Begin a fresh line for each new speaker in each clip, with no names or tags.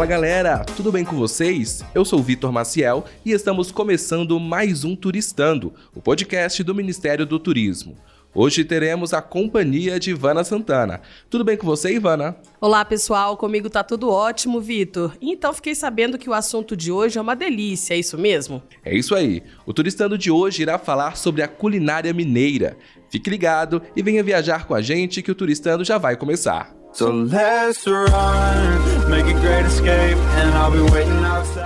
Fala galera, tudo bem com vocês? Eu sou Vitor Maciel e estamos começando mais um Turistando, o podcast do Ministério do Turismo. Hoje teremos a companhia de Ivana Santana. Tudo bem com você, Ivana?
Olá, pessoal. Comigo tá tudo ótimo, Vitor. Então fiquei sabendo que o assunto de hoje é uma delícia, é isso mesmo?
É isso aí. O Turistando de hoje irá falar sobre a culinária mineira. Fique ligado e venha viajar com a gente que o Turistando já vai começar.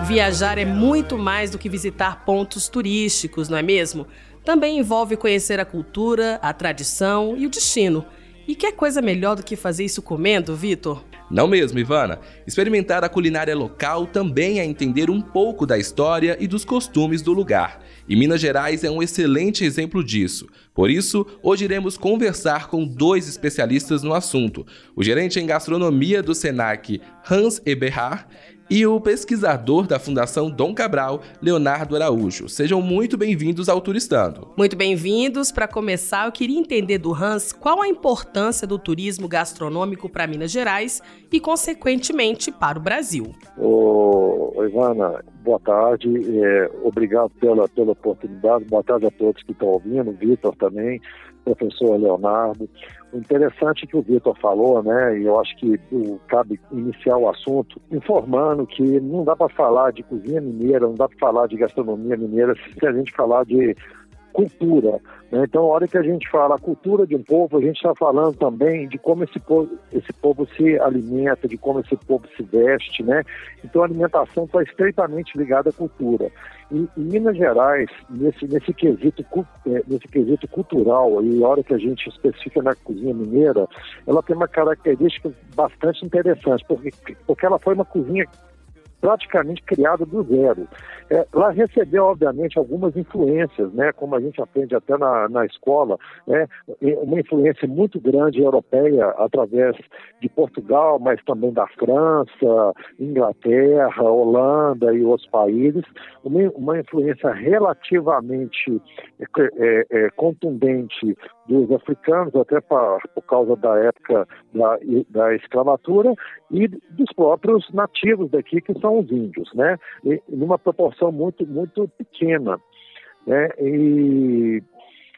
Viajar é muito mais do que visitar pontos turísticos, não é mesmo? Também envolve conhecer a cultura, a tradição e o destino. E que coisa melhor do que fazer isso comendo, Vitor?
Não mesmo, Ivana. Experimentar a culinária local também é entender um pouco da história e dos costumes do lugar. E Minas Gerais é um excelente exemplo disso. Por isso, hoje iremos conversar com dois especialistas no assunto: o gerente em gastronomia do SENAC, Hans Eberhard, e o pesquisador da Fundação Dom Cabral, Leonardo Araújo. Sejam muito bem-vindos ao Turistando.
Muito bem-vindos. Para começar, eu queria entender do Hans qual a importância do turismo gastronômico para Minas Gerais e, consequentemente, para o Brasil.
Ô, Ivana, boa tarde. É, obrigado pela, pela oportunidade. Boa tarde a todos que estão ouvindo, Vitor também, professor Leonardo. Interessante que o Vitor falou, né, e eu acho que cabe iniciar o assunto informando que não dá para falar de cozinha mineira, não dá para falar de gastronomia mineira se a gente falar de cultura. Né? Então, a hora que a gente fala a cultura de um povo, a gente está falando também de como esse povo, esse povo se alimenta, de como esse povo se veste. Né? Então, a alimentação está estreitamente ligada à cultura. E, Minas Gerais, nesse, nesse, quesito, é, nesse quesito cultural, e a hora que a gente especifica na cozinha mineira, ela tem uma característica bastante interessante, porque, porque ela foi uma cozinha praticamente criada do zero. É, ela recebeu, obviamente, algumas influências, né, como a gente aprende até na, na escola, né, uma influência muito grande europeia através de Portugal, mas também da França, Inglaterra, Holanda e outros países, uma, uma influência relativamente é, é, é contundente dos africanos, até pra, por causa da época da, da escravatura, e dos próprios nativos daqui, que são os índios, né? E, numa proporção muito, muito pequena. Né? E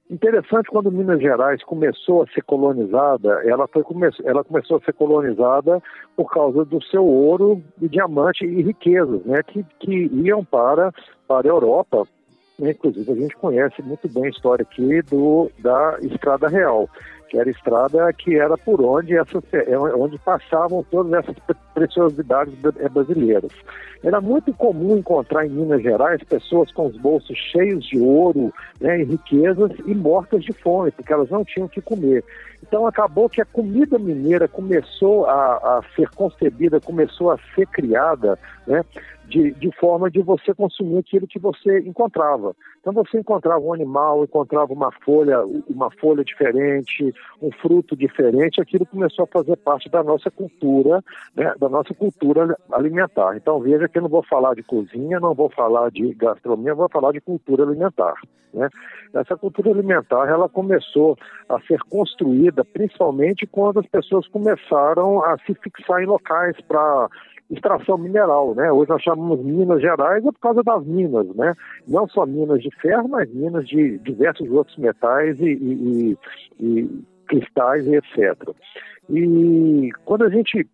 interessante quando Minas Gerais começou a ser colonizada, ela, foi, ela começou a ser colonizada por causa do seu ouro e diamante e riquezas, né? Que, que iam para, para a Europa, Inclusive, a gente conhece muito bem a história aqui do, da Estrada Real, que era estrada que era por onde, essas, é, onde passavam todas essas preciosidades é, brasileiras. Era muito comum encontrar em Minas Gerais pessoas com os bolsos cheios de ouro né, e riquezas e mortas de fome, porque elas não tinham o que comer. Então acabou que a comida mineira começou a, a ser concebida, começou a ser criada, né, de, de forma de você consumir aquilo que você encontrava. Então você encontrava um animal, encontrava uma folha, uma folha diferente, um fruto diferente, aquilo começou a fazer parte da nossa cultura, né, da nossa cultura alimentar. Então veja que eu não vou falar de cozinha, não vou falar de gastronomia, vou falar de cultura alimentar. Né? Essa cultura alimentar ela começou a ser construída principalmente quando as pessoas começaram a se fixar em locais para extração mineral, né? Hoje nós chamamos Minas Gerais é por causa das minas, né? Não só minas de ferro, mas minas de diversos outros metais e, e, e cristais e etc. E quando a gente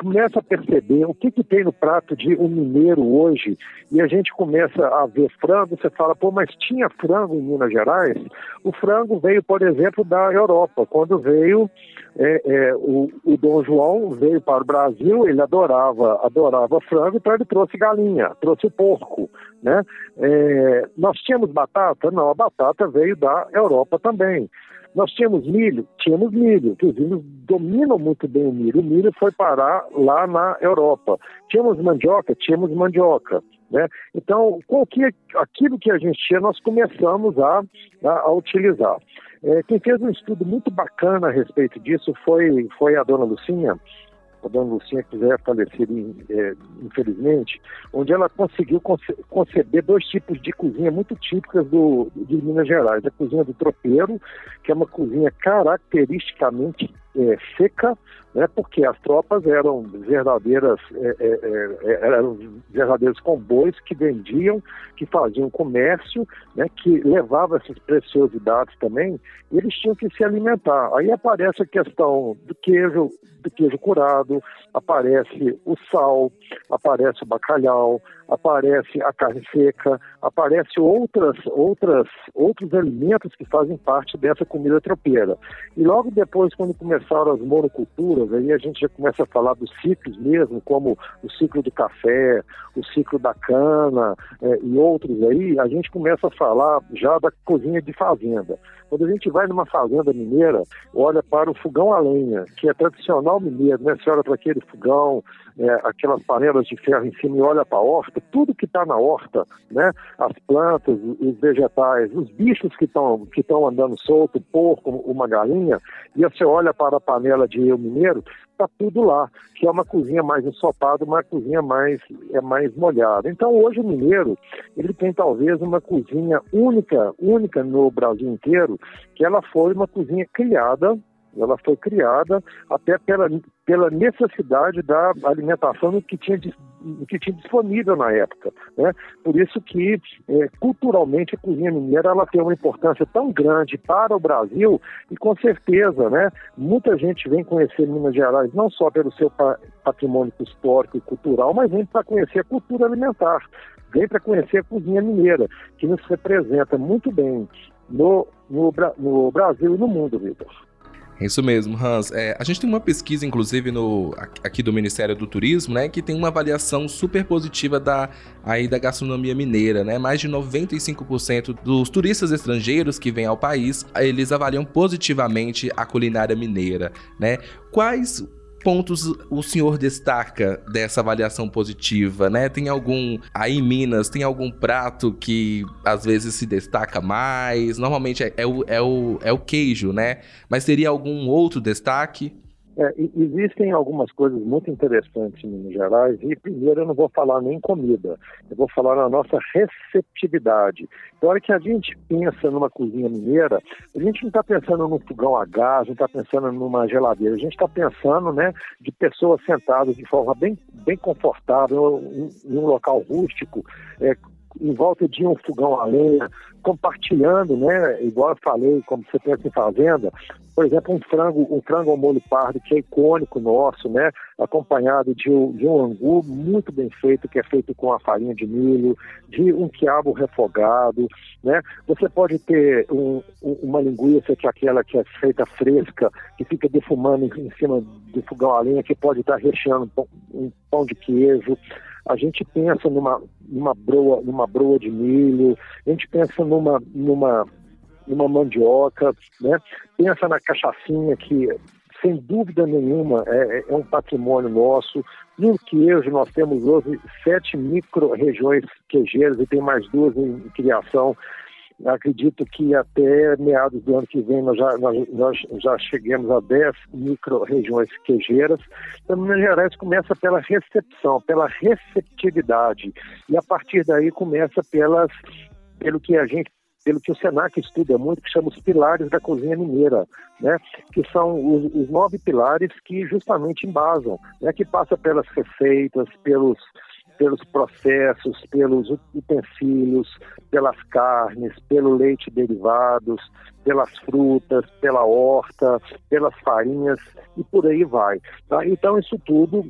começa a perceber o que, que tem no prato de um mineiro hoje e a gente começa a ver frango, você fala, pô, mas tinha frango em Minas Gerais? O frango veio, por exemplo, da Europa. Quando veio é, é, o, o, Dom João veio para o Brasil, ele adorava, adorava frango, então ele trouxe galinha, trouxe porco, né? É, nós tínhamos batata? Não, a batata veio da Europa também. Nós tínhamos milho? Tínhamos milho, os índios dominam muito bem o milho. O milho foi parar lá na Europa. Tínhamos mandioca? Tínhamos mandioca. Né? Então, que, aquilo que a gente tinha, nós começamos a, a, a utilizar. É, quem fez um estudo muito bacana a respeito disso foi, foi a dona Lucinha, a dona Lucinha já é falecida em, é, infelizmente, onde ela conseguiu conce conceber dois tipos de cozinha muito típicas do, de Minas Gerais. A cozinha do tropeiro, que é uma cozinha caracteristicamente é, seca, né, porque as tropas eram verdadeiras, é, é, é, é eram verdadeiros comboios que vendiam, que faziam comércio, né, que levavam essas preciosidades também, e eles tinham que se alimentar. Aí aparece a questão do queijo, do queijo curado, aparece o sal, aparece o bacalhau, aparece a carne seca, aparece outras, outras, outros alimentos que fazem parte dessa comida tropeira. E logo depois, quando começaram as monoculturas, aí a gente já começa a falar dos ciclos mesmo, como o ciclo do café, o ciclo da cana é, e outros aí, a gente começa a falar já da cozinha de fazenda. Quando a gente vai numa fazenda mineira, olha para o fogão a lenha, que é tradicional mineiro, né? Você olha para aquele fogão, é, aquelas panelas de ferro em cima e olha para a horta, tudo que está na horta, né? As plantas, os vegetais, os bichos que estão que andando solto, porco, uma galinha, e você olha para a panela de eu mineiro, está tudo lá, que é uma cozinha mais ensopada, uma cozinha mais é mais molhada. Então hoje o mineiro ele tem talvez uma cozinha única, única no Brasil inteiro, que ela foi uma cozinha criada ela foi criada até pela, pela necessidade da alimentação que tinha, que tinha disponível na época. Né? Por isso que, é, culturalmente, a cozinha mineira ela tem uma importância tão grande para o Brasil e, com certeza, né, muita gente vem conhecer Minas Gerais não só pelo seu patrimônio histórico e cultural, mas vem para conhecer a cultura alimentar vem para conhecer a cozinha mineira, que nos representa muito bem no, no, no Brasil e no mundo, Vitor.
Isso mesmo, Hans. É, a gente tem uma pesquisa, inclusive, no, aqui do Ministério do Turismo, né, que tem uma avaliação super positiva da, aí, da gastronomia mineira, né? Mais de 95% dos turistas estrangeiros que vêm ao país, eles avaliam positivamente a culinária mineira, né? Quais pontos o senhor destaca dessa avaliação positiva, né? Tem algum aí em Minas tem algum prato que às vezes se destaca mais? Normalmente é, é, o, é, o, é o queijo, né? Mas teria algum outro destaque?
É, existem algumas coisas muito interessantes em Minas Gerais e primeiro eu não vou falar nem comida, eu vou falar na nossa receptividade. Na hora que a gente pensa numa cozinha mineira, a gente não está pensando num fogão a gás, não está pensando numa geladeira, a gente está pensando né, de pessoas sentadas de forma bem, bem confortável em, em um local rústico, é, em volta de um fogão a lenha, compartilhando, né? Igual eu falei, como você pensa em fazenda, por exemplo, um frango, um frango ao molho pardo, que é icônico nosso, né? Acompanhado de de um angu muito bem feito, que é feito com a farinha de milho, de um quiabo refogado, né? Você pode ter um, uma linguiça que é aquela que é feita fresca, que fica defumando em, cima do fogão a lenha, que pode estar recheando um pão de queijo a gente pensa numa, numa, broa, numa broa de milho, a gente pensa numa, numa, numa mandioca, né? pensa na cachaçinha que sem dúvida nenhuma é, é, é um patrimônio nosso. No queijo nós temos hoje sete micro-regiões queijeiras e tem mais duas em criação. Acredito que até meados do ano que vem nós já, nós, nós já cheguemos a 10 micro-regiões queijeiras. Então, Minas Gerais começa pela recepção, pela receptividade. E a partir daí começa pelas, pelo que a gente pelo que o Senac estuda muito, que chama os pilares da cozinha mineira, né? que são os, os nove pilares que justamente embasam, né? que passa pelas receitas, pelos, pelos processos, pelos utensílios, pelas carnes, pelo leite derivados, pelas frutas, pela horta, pelas farinhas e por aí vai. Tá? Então isso tudo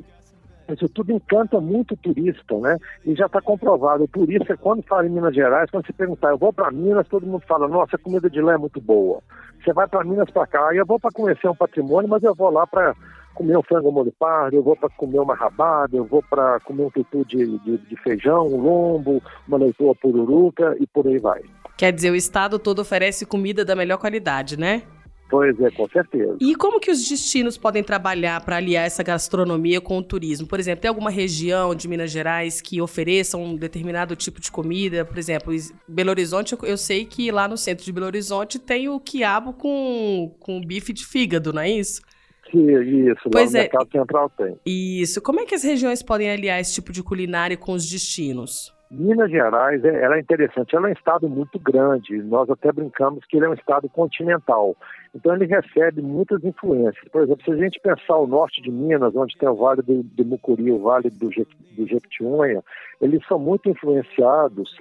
isso tudo encanta muito o turista, né? E já está comprovado. O turista, quando fala em Minas Gerais, quando se perguntar, eu vou para Minas, todo mundo fala, nossa, a comida de lá é muito boa. Você vai para Minas para cá, eu vou para conhecer um patrimônio, mas eu vou lá para comer um frango molho pardo, eu vou para comer uma rabada, eu vou para comer um tutu de, de, de, feijão, um lombo, uma leitoa pururuca e por aí vai.
Quer dizer, o estado todo oferece comida da melhor qualidade, né?
Pois é, com certeza.
E como que os destinos podem trabalhar para aliar essa gastronomia com o turismo? Por exemplo, tem alguma região de Minas Gerais que ofereça um determinado tipo de comida? Por exemplo, Belo Horizonte, eu sei que lá no centro de Belo Horizonte tem o quiabo com, com bife de fígado, não é isso?
Isso,
pois
lá é. Mercado Central tem.
Isso. Como é que as regiões podem aliar esse tipo de culinária com os destinos?
Minas Gerais é, ela é interessante, ela é um estado muito grande, nós até brincamos que ele é um estado continental, então ele recebe muitas influências. Por exemplo, se a gente pensar o norte de Minas, onde tem o Vale do, do Mucuri, o Vale do, do Jequitinhonha, eles são muito influenciados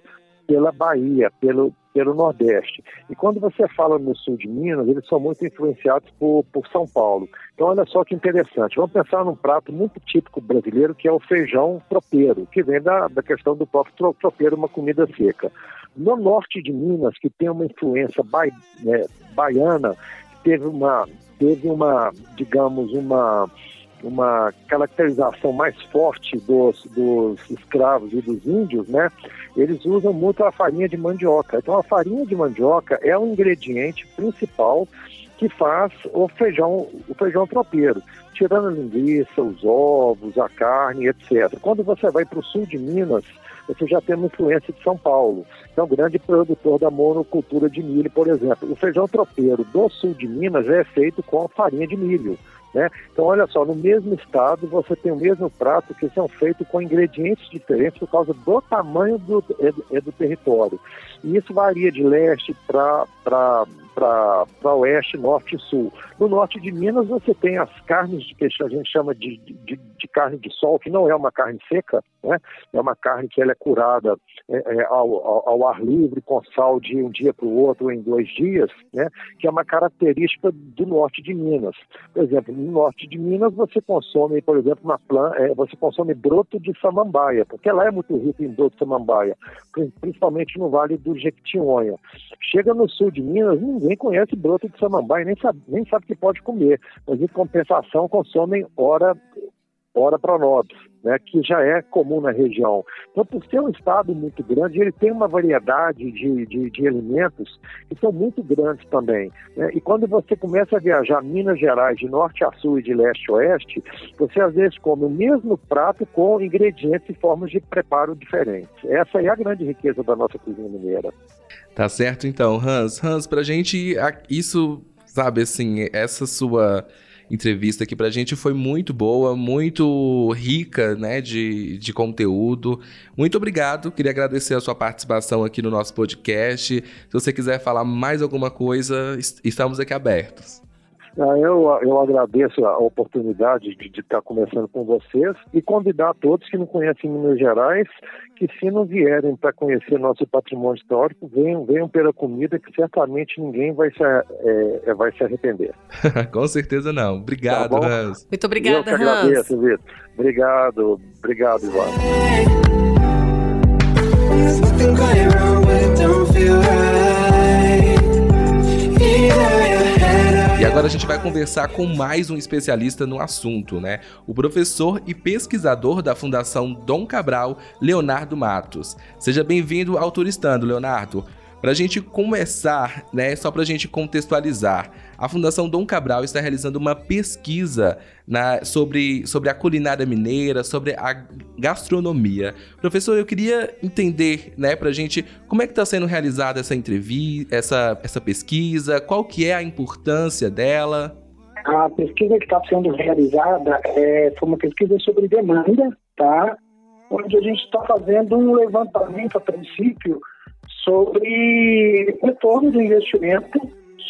pela Bahia, pelo, pelo Nordeste. E quando você fala no sul de Minas, eles são muito influenciados por, por São Paulo. Então, olha só que interessante. Vamos pensar num prato muito típico brasileiro, que é o feijão tropeiro, que vem da, da questão do próprio tropeiro, uma comida seca. No norte de Minas, que tem uma influência ba, é, baiana, teve uma, teve uma, digamos, uma uma caracterização mais forte dos, dos escravos e dos índios, né? Eles usam muito a farinha de mandioca. Então, a farinha de mandioca é um ingrediente principal que faz o feijão, o feijão tropeiro, tirando a linguiça, os ovos, a carne, etc. Quando você vai para o sul de Minas, você já tem uma influência de São Paulo, que é um grande produtor da monocultura de milho, por exemplo. O feijão tropeiro do sul de Minas é feito com farinha de milho. Né? Então, olha só, no mesmo estado você tem o mesmo prato que são feitos com ingredientes diferentes por causa do tamanho do, é, é do território. E isso varia de leste para para oeste, norte e sul. No norte de Minas você tem as carnes de peixe, a gente chama de, de, de carne de sol, que não é uma carne seca, né? é uma carne que ela é curada é, é, ao, ao, ao, ar livre, com sal de um dia para o outro, em dois dias, né? que é uma característica do norte de Minas. Por exemplo, no norte de Minas você consome, por exemplo, uma planta, é, você consome broto de samambaia, porque lá é muito rico em broto de samambaia, principalmente no Vale do Jequitinhonha. Chega no sul de Minas, ninguém conhece broto de samambaia, nem sabe, nem sabe que pode comer, mas em compensação consomem hora, hora pronobis né, que já é comum na região. Então, por ser um estado muito grande, ele tem uma variedade de, de, de alimentos que são muito grandes também. Né? E quando você começa a viajar Minas Gerais de norte a sul e de leste a oeste, você às vezes come o mesmo prato com ingredientes e formas de preparo diferentes. Essa é a grande riqueza da nossa cozinha mineira.
Tá certo então, Hans. Hans, pra gente, isso, sabe, assim, essa sua entrevista aqui pra gente foi muito boa, muito rica, né, de, de conteúdo. Muito obrigado, queria agradecer a sua participação aqui no nosso podcast. Se você quiser falar mais alguma coisa, estamos aqui abertos.
Ah, eu, eu agradeço a oportunidade de, de estar conversando com vocês e convidar todos que não conhecem Minas Gerais que se não vierem para conhecer nosso patrimônio histórico, venham, venham pela comida que certamente ninguém vai se, é, é vai se arrepender.
com certeza não. Obrigado, tá Hans.
Muito obrigada,
eu que agradeço, Vitor. Obrigado, obrigado, Ivan.
Agora a gente vai conversar com mais um especialista no assunto, né? O professor e pesquisador da Fundação Dom Cabral, Leonardo Matos. Seja bem-vindo ao Turistando, Leonardo. Para a gente começar, né, só para a gente contextualizar, a Fundação Dom Cabral está realizando uma pesquisa na, sobre, sobre a culinária mineira, sobre a gastronomia. Professor, eu queria entender, né, para a gente, como é que está sendo realizada essa entrevista, essa, essa pesquisa, qual que é a importância dela?
A pesquisa que está sendo realizada é, foi uma pesquisa sobre demanda, tá? Onde a gente está fazendo um levantamento a princípio sobre retorno do investimento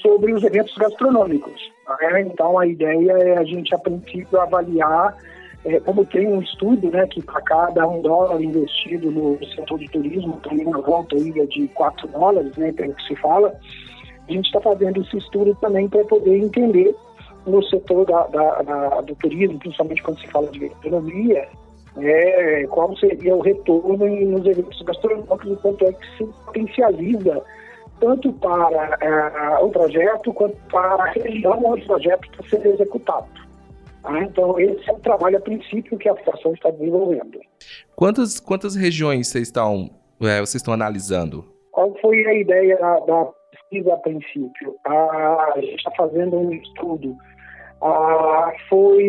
sobre os eventos gastronômicos. Né? Então, a ideia é a gente, a princípio, avaliar, é, como tem um estudo, né, que para cada um dólar investido no setor de turismo, tem uma volta aí de 4 dólares, né, pelo que se fala, a gente está fazendo esse estudo também para poder entender no setor da, da, da, do turismo, principalmente quando se fala de gastronomia, é, qual seria o retorno nos eventos gastronômicos quanto é que se potencializa tanto para é, o projeto quanto para a região onde o projeto está sendo executado. Ah, então, esse é o trabalho a princípio que a Fundação está desenvolvendo.
Quantas, quantas regiões vocês estão, é, vocês estão analisando?
Qual foi a ideia da, da pesquisa a princípio? Ah, a gente está fazendo um estudo ah, foi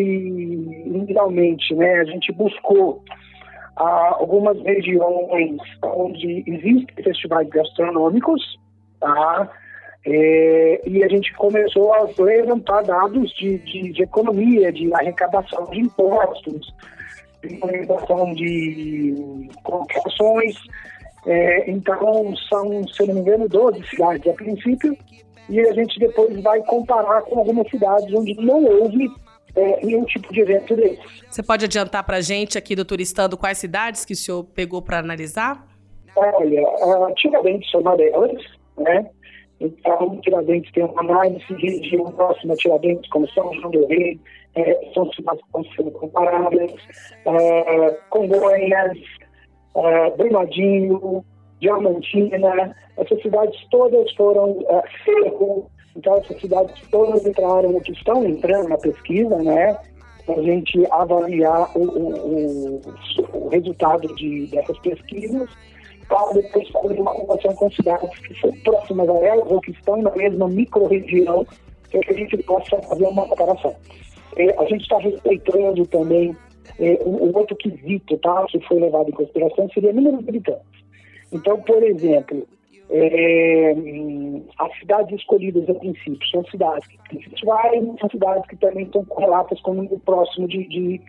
inicialmente, né, a gente buscou algumas regiões onde existem festivais gastronômicos, tá? É, e a gente começou a levantar dados de, de, de economia, de arrecadação de impostos, de arrecadação de colocações. É, então, são, se não me engano, 12 cidades a princípio, e a gente depois vai comparar com algumas cidades onde não houve é, nenhum tipo de evento desse.
Você pode adiantar para a gente aqui do Turistando quais cidades que o senhor pegou para analisar?
Olha, Tiradentes são uma delas, né? Então, Tiradentes tem uma análise de região próxima a Tiradentes, como São João do Rei, é, são cidades sendo comparadas, é, Congonhas, é, Brumadinho, Diamantina, essas cidades todas foram é, então essas cidades todas entraram, que estão entrando na pesquisa, né? Para a gente avaliar o, o, o, resultado de, dessas pesquisas para depois fazer uma comparação com cidades que são próximas a elas ou que estão na mesma micro-região, para que a gente possa fazer uma comparação. É, a gente está respeitando também é, o, o, outro quesito tá, que foi levado em consideração seria número de habitantes. Então, por exemplo, é, as cidades escolhidas a princípio são cidades que têm festivais, são cidades que também estão correlatas com um número próximo de, de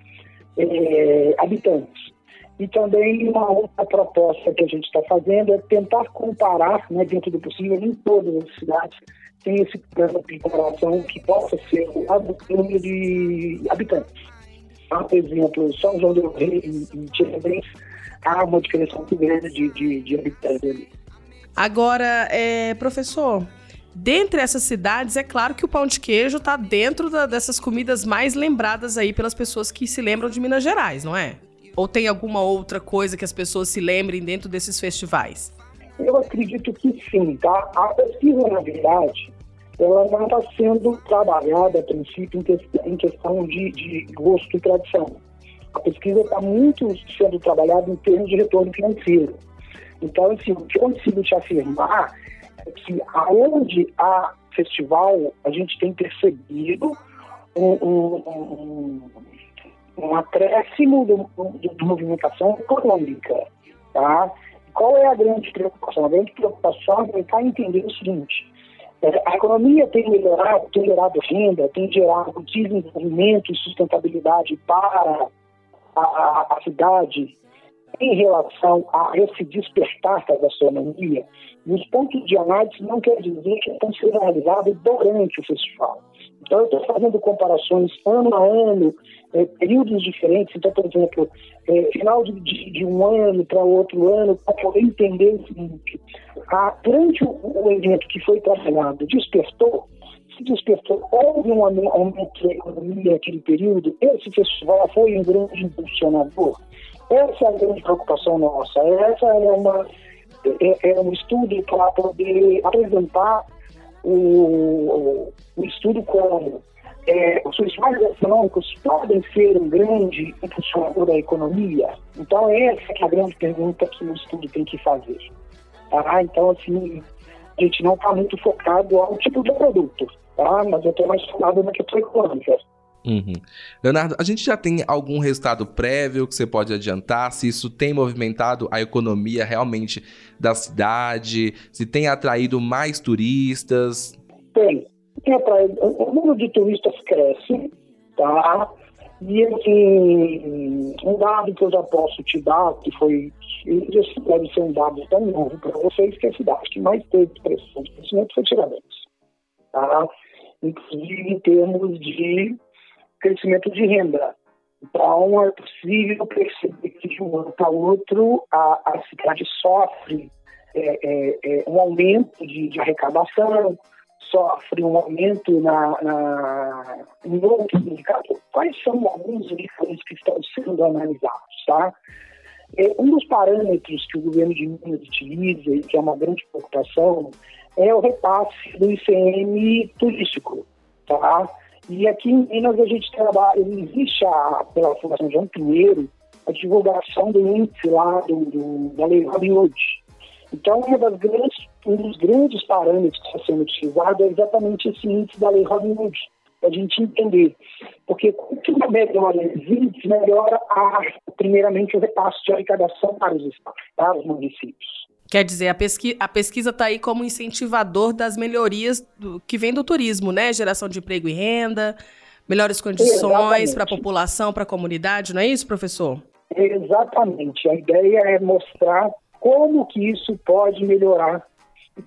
é, habitantes. E também uma outra proposta que a gente está fazendo é tentar comparar, né, dentro do possível, em todas as cidades, tem esse plano de comparação que possa ser o número de habitantes. Por exemplo, São João do Rei e Tiradentes, há uma diferença muito grande de, de, de habitantes ali.
Agora, é, professor, dentre essas cidades, é claro que o pão de queijo está dentro da, dessas comidas mais lembradas aí pelas pessoas que se lembram de Minas Gerais, não é? Ou tem alguma outra coisa que as pessoas se lembrem dentro desses festivais?
Eu acredito que sim, tá? A pesquisa, na verdade, ela não está sendo trabalhada, a princípio, em questão de, de gosto e tradição. A pesquisa está muito sendo trabalhada em termos de retorno financeiro. Então, assim, o que eu consigo te afirmar é que aonde há festival, a gente tem percebido um, um, um, um acréscimo de movimentação econômica. Tá? Qual é a grande preocupação? A grande preocupação é tentar entender o seguinte, é, a economia tem melhorado, tem gerado renda, tem gerado desenvolvimento e sustentabilidade para a, a, a cidade em relação a esse despertar da gastronomia, os pontos de análise não quer dizer que estão sendo realizados durante o festival. Então, eu estou fazendo comparações ano a ano, é, períodos diferentes. Então, por exemplo, é, final de, de, de, um ano para outro ano, para poder entender o seguinte: a, durante o, o, evento que foi trabalhado, despertou, se despertou, houve um aumento da economia naquele período, esse festival foi um grande impulsionador. Essa é a grande preocupação nossa. Essa é, uma, é, é um estudo para poder apresentar o, o estudo como é, os festivais econômicos podem ser um grande impulsionador da economia? Então, essa é a grande pergunta que o estudo tem que fazer. Tá? Então, assim, a gente não está muito focado ao tipo de produto, tá? mas eu estou mais focado na questão econômica.
Uhum. Leonardo, a gente já tem algum resultado prévio que você pode adiantar? Se isso tem movimentado a economia realmente da cidade? Se tem atraído mais turistas?
Tem. tem atraído. O número de turistas cresce, tá? E assim, um dado que eu já posso te dar, que foi. Esse deve ser um dado tão novo para vocês, que a cidade que mais teve expressão de crescimento foi Tiradentes. Tá? Inclusive em termos de crescimento de renda. Então, é possível perceber que de um ano para outro a, a cidade sofre é, é, é, um aumento de, de, arrecadação, sofre um aumento na, na, em outros indicadores. Quais são alguns indicadores que estão sendo analisados? Tá? É, um dos parâmetros que o governo de Minas utiliza e que é uma grande preocupação é o repasse do ICM turístico. Tá? E aqui em Minas a gente trabalha, existe a, pela Fundação João Pinheiro a divulgação do índice lá do, do, da Lei Robin Hood. Então, grandes, um dos grandes parâmetros que está sendo utilizado é exatamente esse índice da Lei Robin Hood, para a gente entender. Porque quanto melhor esse índice, melhora, a, primeiramente, o repasse de arrecadação para os para os municípios.
Quer dizer, a, pesqui a pesquisa está aí como incentivador das melhorias do, que vem do turismo, né? Geração de emprego e renda, melhores condições para a população, para a comunidade, não é isso, professor?
Exatamente. A ideia é mostrar como que isso pode melhorar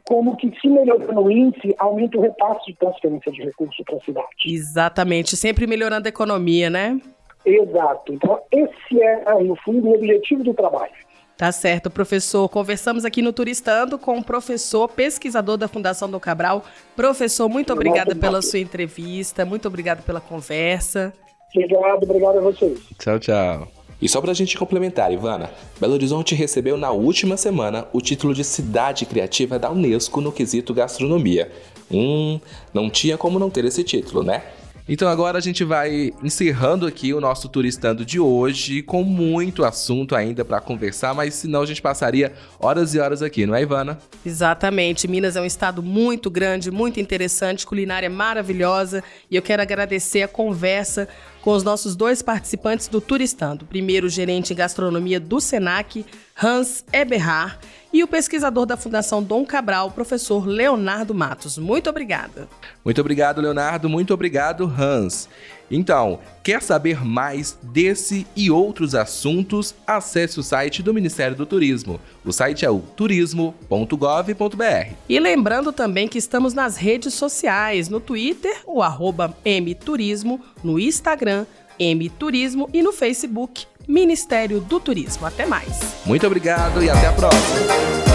como que se melhorando o índice, aumenta o repasse de transferência de recursos para a cidade.
Exatamente, sempre melhorando a economia, né?
Exato. Então, esse é, no fundo, o objetivo do trabalho.
Tá certo, professor. Conversamos aqui no Turistando com o professor, pesquisador da Fundação do Cabral. Professor, muito obrigada pela sua entrevista, muito obrigada pela conversa.
Obrigado, obrigado a vocês.
Tchau, tchau. E só pra gente complementar, Ivana, Belo Horizonte recebeu na última semana o título de Cidade Criativa da Unesco no quesito gastronomia. Hum, não tinha como não ter esse título, né? Então agora a gente vai encerrando aqui o nosso turistando de hoje, com muito assunto ainda para conversar, mas senão a gente passaria horas e horas aqui, não é, Ivana?
Exatamente. Minas é um estado muito grande, muito interessante, culinária maravilhosa, e eu quero agradecer a conversa com os nossos dois participantes do Turistando. Primeiro, o gerente em gastronomia do Senac, Hans Eberhard, e o pesquisador da Fundação Dom Cabral, professor Leonardo Matos. Muito obrigada.
Muito obrigado, Leonardo. Muito obrigado, Hans. Então, quer saber mais desse e outros assuntos? Acesse o site do Ministério do Turismo. O site é o turismo.gov.br.
E lembrando também que estamos nas redes sociais, no Twitter, o arroba mturismo, no Instagram, mturismo e no Facebook, Ministério do Turismo. Até mais.
Muito obrigado e até a próxima.